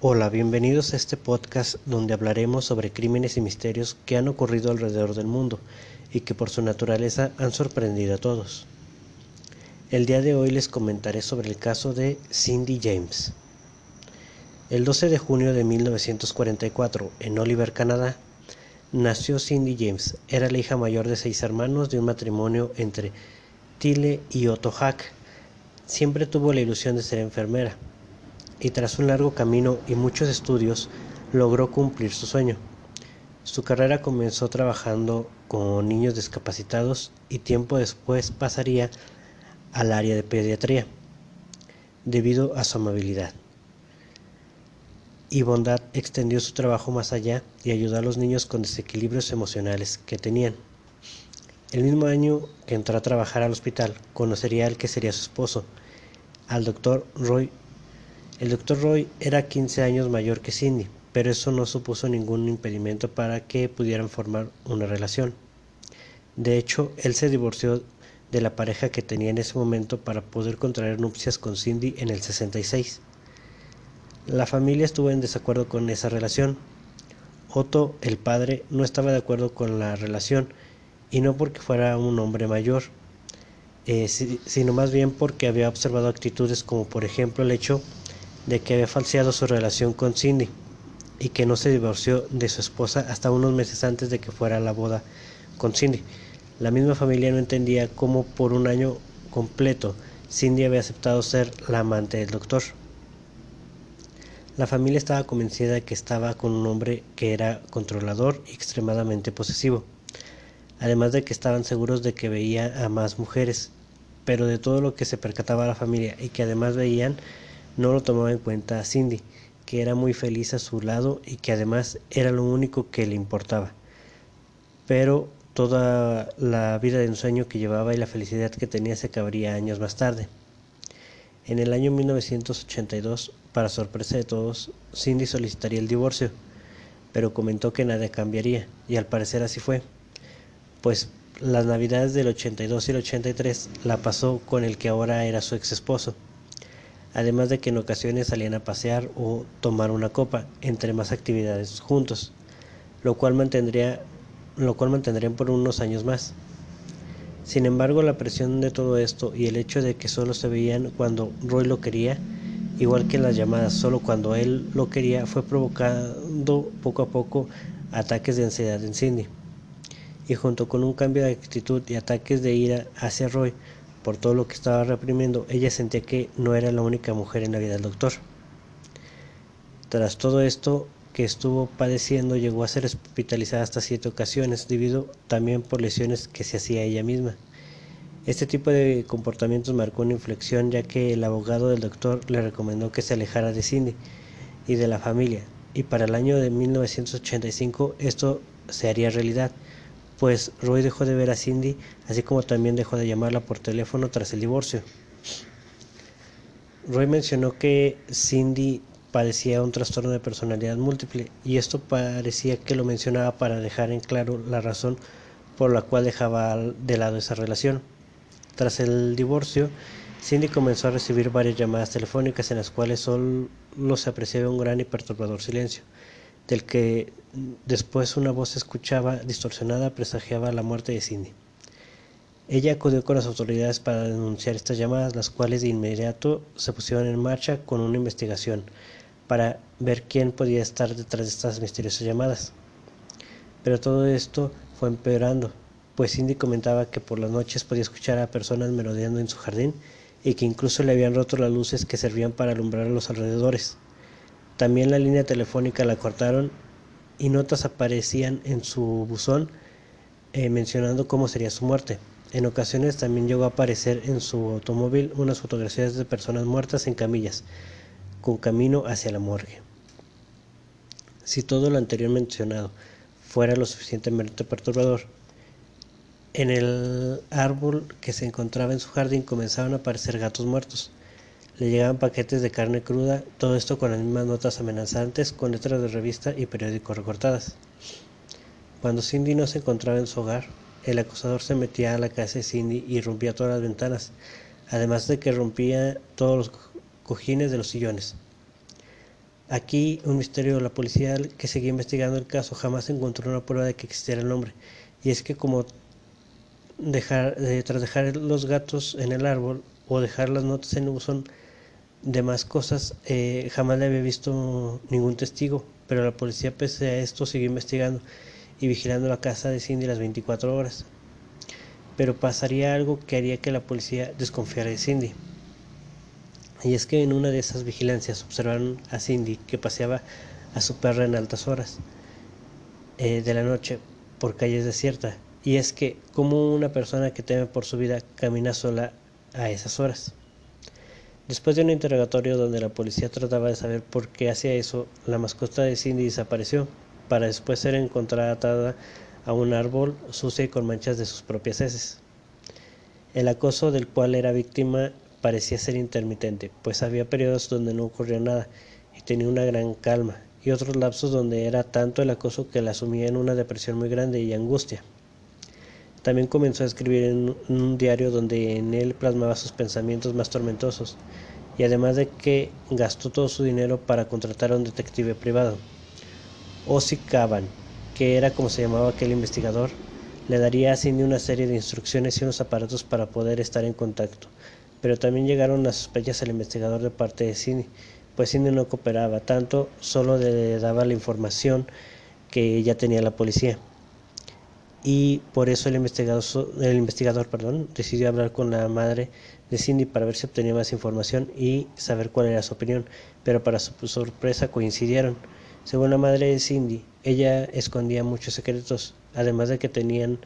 Hola, bienvenidos a este podcast donde hablaremos sobre crímenes y misterios que han ocurrido alrededor del mundo y que por su naturaleza han sorprendido a todos. El día de hoy les comentaré sobre el caso de Cindy James. El 12 de junio de 1944, en Oliver, Canadá, nació Cindy James. Era la hija mayor de seis hermanos de un matrimonio entre Tile y Otto Hack. Siempre tuvo la ilusión de ser enfermera y tras un largo camino y muchos estudios logró cumplir su sueño. Su carrera comenzó trabajando con niños discapacitados y tiempo después pasaría al área de pediatría debido a su amabilidad y bondad extendió su trabajo más allá y ayudó a los niños con desequilibrios emocionales que tenían. El mismo año que entró a trabajar al hospital, conocería al que sería su esposo, al doctor Roy el doctor Roy era 15 años mayor que Cindy, pero eso no supuso ningún impedimento para que pudieran formar una relación. De hecho, él se divorció de la pareja que tenía en ese momento para poder contraer nupcias con Cindy en el 66. La familia estuvo en desacuerdo con esa relación. Otto, el padre, no estaba de acuerdo con la relación, y no porque fuera un hombre mayor, eh, sino más bien porque había observado actitudes como por ejemplo el hecho de que había falseado su relación con Cindy y que no se divorció de su esposa hasta unos meses antes de que fuera la boda con Cindy. La misma familia no entendía cómo por un año completo Cindy había aceptado ser la amante del doctor. La familia estaba convencida de que estaba con un hombre que era controlador y extremadamente posesivo, además de que estaban seguros de que veía a más mujeres, pero de todo lo que se percataba la familia y que además veían no lo tomaba en cuenta a Cindy, que era muy feliz a su lado y que además era lo único que le importaba. Pero toda la vida de ensueño que llevaba y la felicidad que tenía se acabaría años más tarde. En el año 1982, para sorpresa de todos, Cindy solicitaría el divorcio, pero comentó que nada cambiaría, y al parecer así fue, pues las navidades del 82 y el 83 la pasó con el que ahora era su ex esposo además de que en ocasiones salían a pasear o tomar una copa, entre más actividades juntos, lo cual, mantendría, lo cual mantendrían por unos años más. Sin embargo, la presión de todo esto y el hecho de que solo se veían cuando Roy lo quería, igual que las llamadas solo cuando él lo quería, fue provocando poco a poco ataques de ansiedad en Cindy. Y junto con un cambio de actitud y ataques de ira hacia Roy, por todo lo que estaba reprimiendo, ella sentía que no era la única mujer en la vida del doctor. Tras todo esto que estuvo padeciendo, llegó a ser hospitalizada hasta siete ocasiones, debido también por lesiones que se hacía ella misma. Este tipo de comportamientos marcó una inflexión ya que el abogado del doctor le recomendó que se alejara de Cindy y de la familia, y para el año de 1985 esto se haría realidad pues Roy dejó de ver a Cindy, así como también dejó de llamarla por teléfono tras el divorcio. Roy mencionó que Cindy padecía un trastorno de personalidad múltiple y esto parecía que lo mencionaba para dejar en claro la razón por la cual dejaba de lado esa relación. Tras el divorcio, Cindy comenzó a recibir varias llamadas telefónicas en las cuales solo se apreciaba un gran y perturbador silencio del que después una voz escuchaba distorsionada presagiaba la muerte de Cindy. Ella acudió con las autoridades para denunciar estas llamadas, las cuales de inmediato se pusieron en marcha con una investigación para ver quién podía estar detrás de estas misteriosas llamadas. Pero todo esto fue empeorando, pues Cindy comentaba que por las noches podía escuchar a personas merodeando en su jardín y que incluso le habían roto las luces que servían para alumbrar a los alrededores. También la línea telefónica la cortaron y notas aparecían en su buzón eh, mencionando cómo sería su muerte. En ocasiones también llegó a aparecer en su automóvil unas fotografías de personas muertas en camillas, con camino hacia la morgue. Si todo lo anterior mencionado fuera lo suficientemente perturbador, en el árbol que se encontraba en su jardín comenzaban a aparecer gatos muertos. Le llegaban paquetes de carne cruda, todo esto con las mismas notas amenazantes, con letras de revista y periódicos recortadas. Cuando Cindy no se encontraba en su hogar, el acusador se metía a la casa de Cindy y rompía todas las ventanas, además de que rompía todos los cojines de los sillones. Aquí un misterio, la policía que seguía investigando el caso jamás encontró una prueba de que existiera el nombre. Y es que como eh, tras dejar los gatos en el árbol o dejar las notas en el buzón, demás cosas, eh, jamás le había visto ningún testigo, pero la policía pese a esto siguió investigando y vigilando la casa de Cindy las 24 horas. Pero pasaría algo que haría que la policía desconfiara de Cindy. Y es que en una de esas vigilancias observaron a Cindy que paseaba a su perra en altas horas eh, de la noche por calles desiertas. Y es que como una persona que teme por su vida camina sola a esas horas. Después de un interrogatorio donde la policía trataba de saber por qué hacía eso, la mascota de Cindy desapareció, para después ser encontrada atada a un árbol sucia y con manchas de sus propias heces. El acoso del cual era víctima parecía ser intermitente, pues había periodos donde no ocurrió nada y tenía una gran calma, y otros lapsos donde era tanto el acoso que la sumía en una depresión muy grande y angustia. También comenzó a escribir en un diario donde en él plasmaba sus pensamientos más tormentosos, y además de que gastó todo su dinero para contratar a un detective privado. Ozzy Caban, que era como se llamaba aquel investigador, le daría a Cindy una serie de instrucciones y unos aparatos para poder estar en contacto. Pero también llegaron las sospechas al investigador de parte de Cindy, pues Cindy no cooperaba tanto, solo le daba la información que ya tenía la policía y por eso el investigador, el investigador perdón, decidió hablar con la madre de Cindy para ver si obtenía más información y saber cuál era su opinión, pero para su sorpresa coincidieron. Según la madre de Cindy, ella escondía muchos secretos, además de que tenían,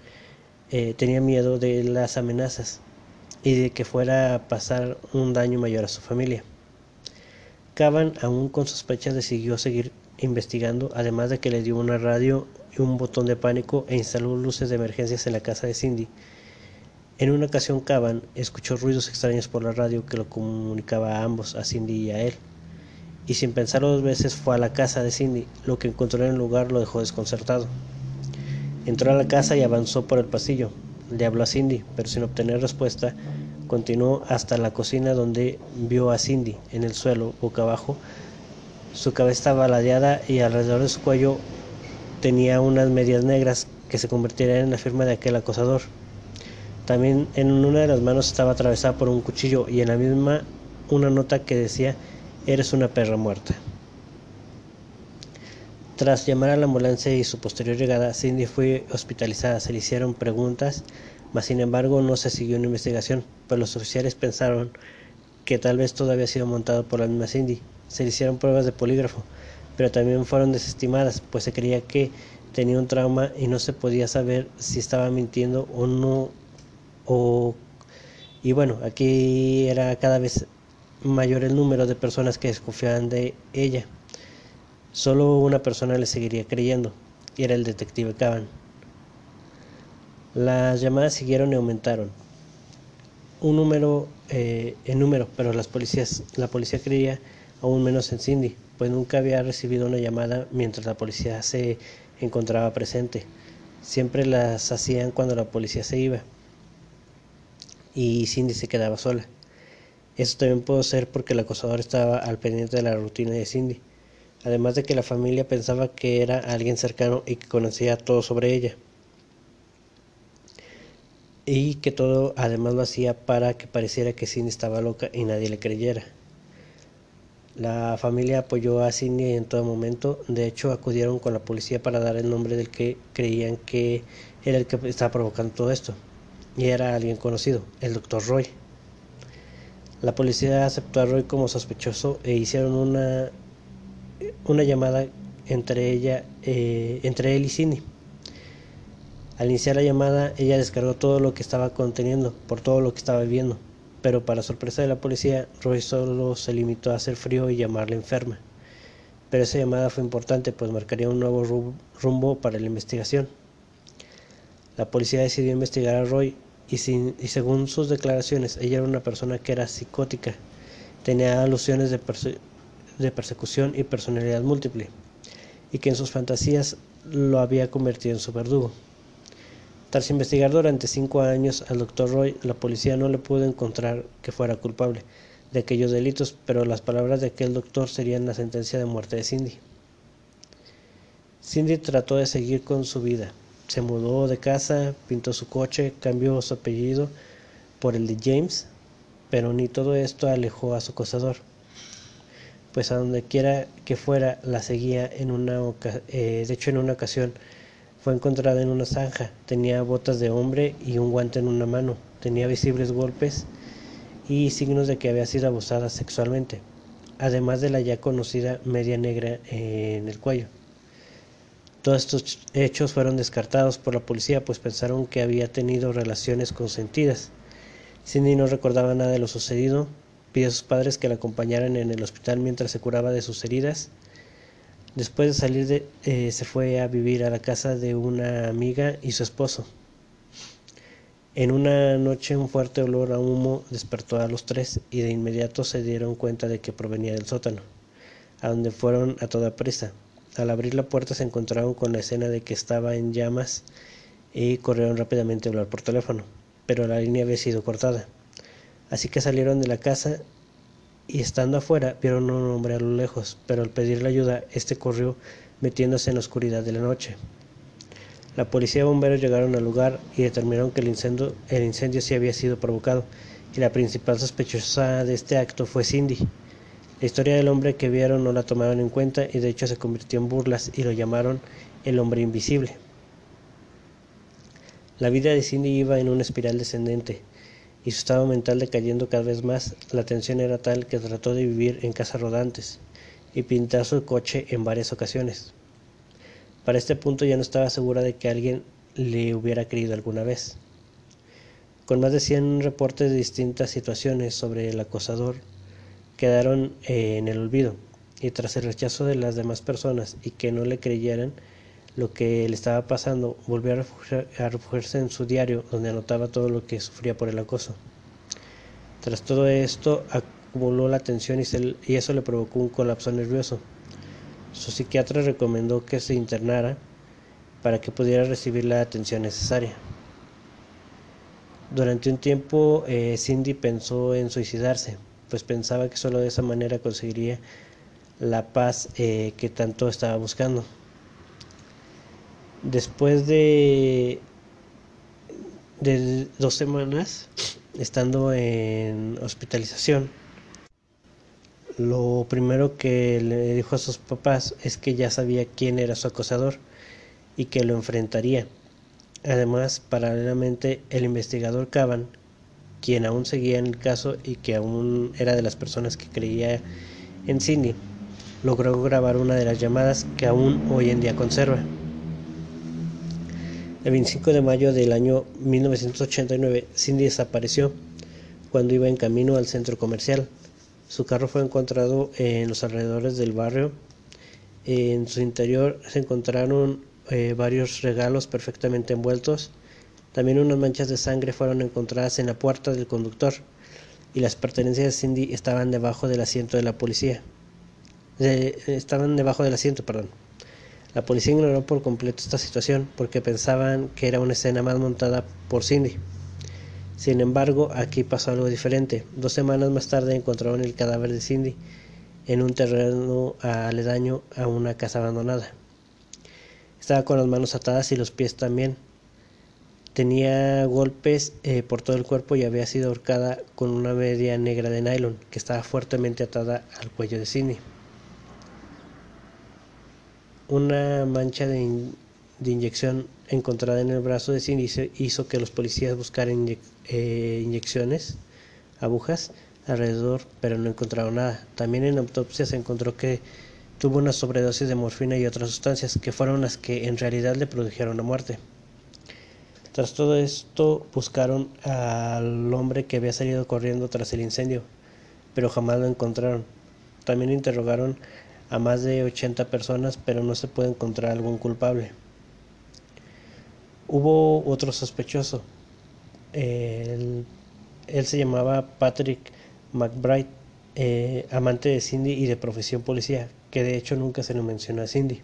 eh, tenía miedo de las amenazas y de que fuera a pasar un daño mayor a su familia. Caban, aún con sospechas, decidió seguir investigando, además de que le dio una radio y un botón de pánico e instaló luces de emergencias en la casa de Cindy. En una ocasión Caban escuchó ruidos extraños por la radio que lo comunicaba a ambos, a Cindy y a él. Y sin pensarlo dos veces fue a la casa de Cindy. Lo que encontró en el lugar lo dejó desconcertado. Entró a la casa y avanzó por el pasillo. Le habló a Cindy, pero sin obtener respuesta, continuó hasta la cocina donde vio a Cindy en el suelo, boca abajo. Su cabeza estaba ladeada y alrededor de su cuello tenía unas medias negras que se convertirían en la firma de aquel acosador. También en una de las manos estaba atravesada por un cuchillo y en la misma una nota que decía Eres una perra muerta. Tras llamar a la ambulancia y su posterior llegada, Cindy fue hospitalizada. Se le hicieron preguntas, mas sin embargo no se siguió una investigación, pues los oficiales pensaron que tal vez todo había sido montado por la misma Cindy. Se le hicieron pruebas de polígrafo, pero también fueron desestimadas, pues se creía que tenía un trauma y no se podía saber si estaba mintiendo o no. Y bueno, aquí era cada vez mayor el número de personas que desconfiaban de ella. Solo una persona le seguiría creyendo, y era el detective Caban. Las llamadas siguieron y aumentaron. Un número eh, en número, pero las policías, la policía creía aún menos en Cindy pues nunca había recibido una llamada mientras la policía se encontraba presente. Siempre las hacían cuando la policía se iba y Cindy se quedaba sola. Eso también pudo ser porque el acosador estaba al pendiente de la rutina de Cindy, además de que la familia pensaba que era alguien cercano y que conocía todo sobre ella. Y que todo además lo hacía para que pareciera que Cindy estaba loca y nadie le creyera. La familia apoyó a Cindy en todo momento. De hecho, acudieron con la policía para dar el nombre del que creían que era el que estaba provocando todo esto. Y era alguien conocido, el doctor Roy. La policía aceptó a Roy como sospechoso e hicieron una, una llamada entre, ella, eh, entre él y Cindy. Al iniciar la llamada, ella descargó todo lo que estaba conteniendo por todo lo que estaba viendo pero para sorpresa de la policía, Roy solo se limitó a hacer frío y llamarla enferma. Pero esa llamada fue importante, pues marcaría un nuevo rumbo para la investigación. La policía decidió investigar a Roy y, según sus declaraciones, ella era una persona que era psicótica, tenía alusiones de, de persecución y personalidad múltiple, y que en sus fantasías lo había convertido en su verdugo. Tras investigar durante cinco años al Dr. Roy, la policía no le pudo encontrar que fuera culpable. de aquellos delitos, pero las palabras de aquel doctor serían la sentencia de muerte de Cindy. Cindy trató de seguir con su vida. Se mudó de casa, pintó su coche, cambió su apellido por el de James, pero ni todo esto alejó a su acosador, pues a donde quiera que fuera la seguía en una eh, de hecho en una ocasión fue encontrada en una zanja, tenía botas de hombre y un guante en una mano, tenía visibles golpes y signos de que había sido abusada sexualmente, además de la ya conocida media negra en el cuello. Todos estos hechos fueron descartados por la policía, pues pensaron que había tenido relaciones consentidas. Cindy no recordaba nada de lo sucedido, pidió a sus padres que la acompañaran en el hospital mientras se curaba de sus heridas. Después de salir de, eh, se fue a vivir a la casa de una amiga y su esposo. En una noche un fuerte olor a humo despertó a los tres y de inmediato se dieron cuenta de que provenía del sótano, a donde fueron a toda prisa. Al abrir la puerta se encontraron con la escena de que estaba en llamas y corrieron rápidamente a hablar por teléfono, pero la línea había sido cortada. Así que salieron de la casa y estando afuera vieron un hombre a lo lejos, pero al pedirle ayuda, este corrió metiéndose en la oscuridad de la noche. La policía y bomberos llegaron al lugar y determinaron que el incendio, el incendio sí había sido provocado, y la principal sospechosa de este acto fue Cindy. La historia del hombre que vieron no la tomaron en cuenta y de hecho se convirtió en burlas y lo llamaron el hombre invisible. La vida de Cindy iba en una espiral descendente y su estado mental decayendo cada vez más. La tensión era tal que trató de vivir en casas rodantes y pintar su coche en varias ocasiones. Para este punto ya no estaba segura de que alguien le hubiera creído alguna vez. Con más de 100 reportes de distintas situaciones sobre el acosador, quedaron eh, en el olvido, y tras el rechazo de las demás personas y que no le creyeran lo que le estaba pasando, volvió a, refugiarse en su diario, donde anotaba todo lo que sufría por el acoso. Tras todo esto, acumuló la tensión y eso le provocó un colapso nervioso. Su psiquiatra recomendó que se internara para que pudiera recibir la atención necesaria. Durante un tiempo eh, Cindy pensó en suicidarse, pues pensaba que solo de esa manera conseguiría la paz eh, que tanto estaba buscando. Después de, dos semanas estando en hospitalización, lo primero que le dijo a sus papás es que ya sabía quién era su acosador y que lo enfrentaría. Además, paralelamente, el investigador Cavan, quien aún seguía en el caso y que aún era de las personas que creía en Cindy, logró grabar una de las llamadas que aún hoy en día conserva. El 25 de mayo del año 1989, Cindy desapareció cuando iba en camino al centro comercial. Su carro fue encontrado en los alrededores del barrio. En su interior se encontraron eh, varios regalos perfectamente envueltos. También unas manchas de sangre fueron encontradas en la puerta del conductor y las pertenencias de Cindy estaban debajo del asiento de la policía. estaban debajo del asiento, perdón. La policía ignoró por completo esta situación porque pensaban que era una escena más montada por Cindy. Sin embargo, aquí pasó algo diferente. Dos semanas más tarde encontraron el cadáver de Cindy en un terreno aledaño a una casa abandonada. Estaba con las manos atadas y los pies también. Tenía golpes eh, por todo el cuerpo y había sido ahorcada con una media negra de nylon que estaba fuertemente atada al cuello de Cindy. Una mancha de, inyección encontrada en el brazo de Cindy hizo que los policías buscaran eh, inyecciones, agujas alrededor, pero no encontraron nada. También en autopsia se encontró que tuvo una sobredosis de morfina y otras sustancias que fueron las que en realidad le produjeron la muerte. Tras todo esto buscaron al hombre que había salido corriendo tras el incendio, pero jamás lo encontraron. También interrogaron a más de 80 personas, pero no se puede encontrar algún culpable. Hubo otro sospechoso, él, se llamaba Patrick McBride, eh, amante de Cindy y de profesión policía, que de hecho nunca se le mencionó a Cindy.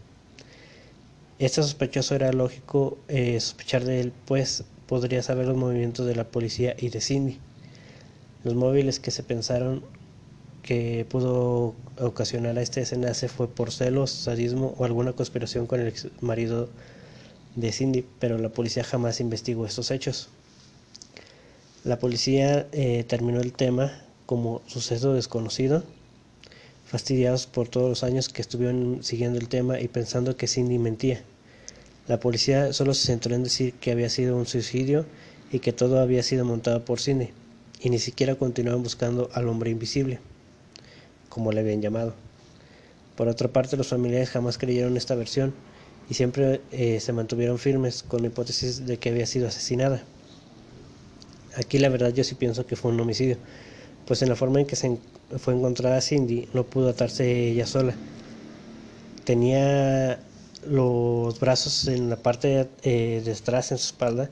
Este sospechoso era lógico eh, sospechar de él, pues podría saber los movimientos de la policía y de Cindy. Los móviles que se pensaron que pudo ocasionar a este desenlace fue por celos, sadismo o alguna conspiración con el ex marido de Cindy, pero la policía jamás investigó estos hechos. La policía eh, terminó el tema como suceso desconocido, fastidiados por todos los años que estuvieron siguiendo el tema y pensando que Cindy mentía. La policía solo se centró en decir que había sido un suicidio y que todo había sido montado por Cindy, y ni siquiera continuaban buscando al hombre invisible, como le habían llamado. Por otra parte, los familiares jamás creyeron esta versión y siempre eh, se mantuvieron firmes con la hipótesis de que había sido asesinada. Aquí la verdad yo sí pienso que fue un homicidio, pues en la forma en que se fue encontrada Cindy no pudo atarse ella sola. Tenía los brazos en la parte eh, de atrás en su espalda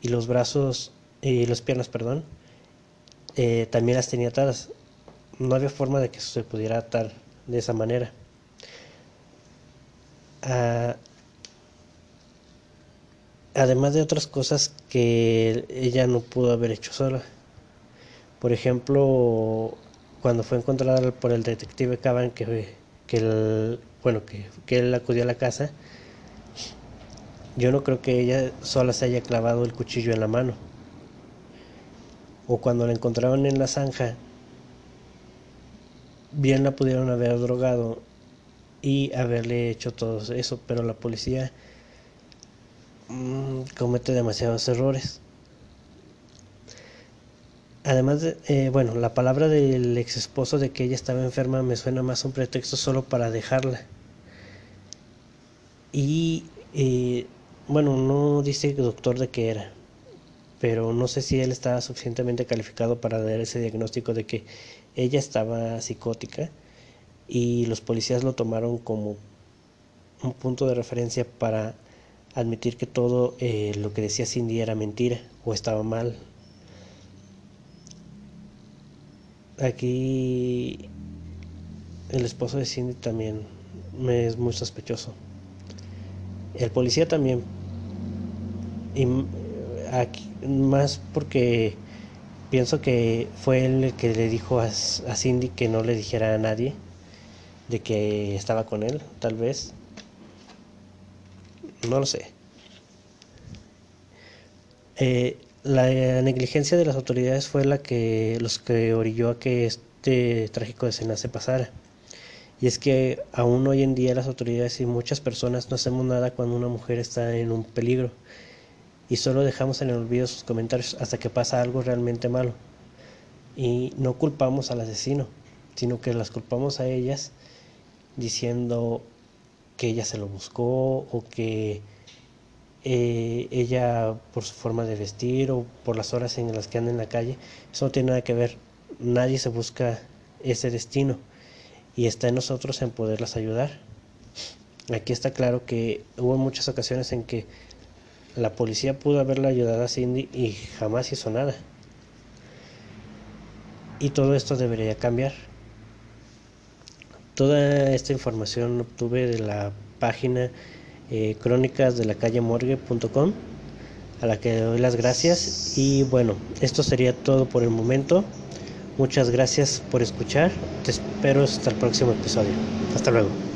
y los brazos y las piernas, perdón, eh, también las tenía atadas. No había forma de que se pudiera atar de esa manera. Ah, además de otras cosas que ella no pudo haber hecho sola. Por ejemplo, cuando fue encontrada por el detective Caban que, que bueno que, que él acudió a la casa, yo no creo que ella sola se haya clavado el cuchillo en la mano. O cuando la encontraron en la zanja, bien la pudieron haber drogado y haberle hecho todo eso, pero la policía mm, comete demasiados errores. Además, de, eh, bueno, la palabra del ex esposo de que ella estaba enferma me suena más un pretexto solo para dejarla. Y eh, bueno, no dice doctor de qué era, pero no sé si él estaba suficientemente calificado para dar ese diagnóstico de que ella estaba psicótica y los policías lo tomaron como un punto de referencia para admitir que todo eh, lo que decía Cindy era mentira o estaba mal. Aquí el esposo de Cindy también me es muy sospechoso. El policía también. Y aquí, más porque pienso que fue él el que le dijo a, Cindy que no le dijera a nadie de que estaba con él, tal vez. No lo sé. Eh, la negligencia de las autoridades fue la que los que orilló a que este trágico desenlace pasara. Y es que aún hoy en día las autoridades y muchas personas no hacemos nada cuando una mujer está en un peligro y solo dejamos en el olvido sus comentarios hasta que pasa algo realmente malo. Y no culpamos al asesino, sino que las culpamos a ellas diciendo que ella se lo buscó o que eh, ella por su forma de vestir o por las horas en las que anda en la calle, eso no tiene nada que ver. Nadie se busca ese destino y está en nosotros en poderlas ayudar. Aquí está claro que hubo muchas ocasiones en que la policía pudo haberla ayudado a Cindy y jamás hizo nada. Y todo esto debería cambiar. Toda esta información obtuve de la página eh, crónicas de la calle morgue.com a la que doy las gracias y bueno esto sería todo por el momento Muchas gracias por escuchar. Te espero hasta el próximo episodio. Hasta luego.